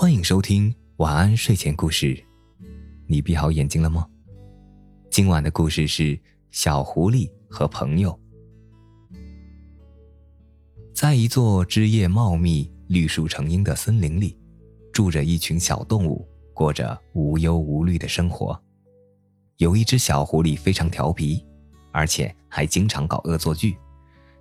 欢迎收听晚安睡前故事，你闭好眼睛了吗？今晚的故事是小狐狸和朋友。在一座枝叶茂密、绿树成荫的森林里，住着一群小动物，过着无忧无虑的生活。有一只小狐狸非常调皮，而且还经常搞恶作剧。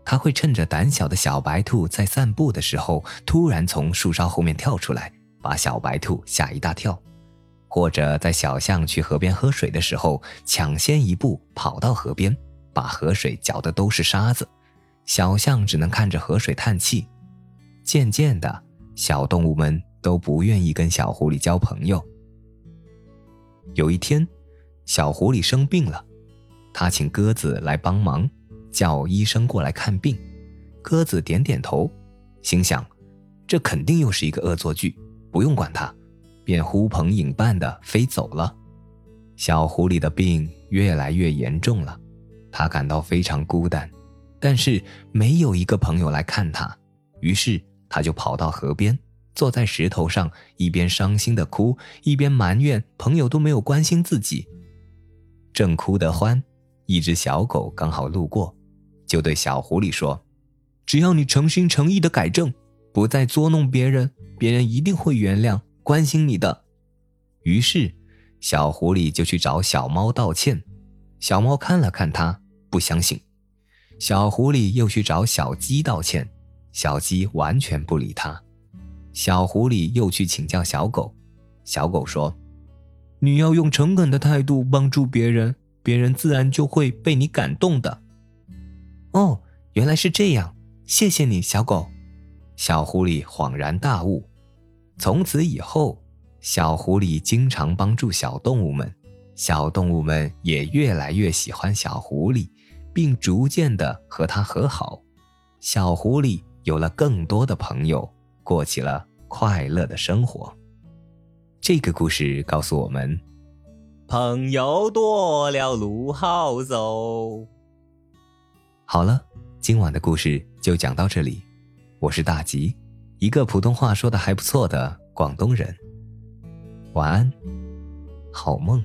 它会趁着胆小的小白兔在散步的时候，突然从树梢后面跳出来。把小白兔吓一大跳，或者在小象去河边喝水的时候，抢先一步跑到河边，把河水搅得都是沙子，小象只能看着河水叹气。渐渐的，小动物们都不愿意跟小狐狸交朋友。有一天，小狐狸生病了，他请鸽子来帮忙，叫医生过来看病。鸽子点点头，心想，这肯定又是一个恶作剧。不用管他，便呼朋引伴的飞走了。小狐狸的病越来越严重了，他感到非常孤单，但是没有一个朋友来看他。于是他就跑到河边，坐在石头上，一边伤心的哭，一边埋怨朋友都没有关心自己。正哭得欢，一只小狗刚好路过，就对小狐狸说：“只要你诚心诚意的改正，不再捉弄别人。”别人一定会原谅、关心你的。于是，小狐狸就去找小猫道歉。小猫看了看它，不相信。小狐狸又去找小鸡道歉，小鸡完全不理它。小狐狸又去请教小狗，小狗说：“你要用诚恳的态度帮助别人，别人自然就会被你感动的。”哦，原来是这样，谢谢你，小狗。小狐狸恍然大悟。从此以后，小狐狸经常帮助小动物们，小动物们也越来越喜欢小狐狸，并逐渐的和它和好。小狐狸有了更多的朋友，过起了快乐的生活。这个故事告诉我们：朋友多了路好走。好了，今晚的故事就讲到这里，我是大吉。一个普通话说的还不错的广东人，晚安，好梦。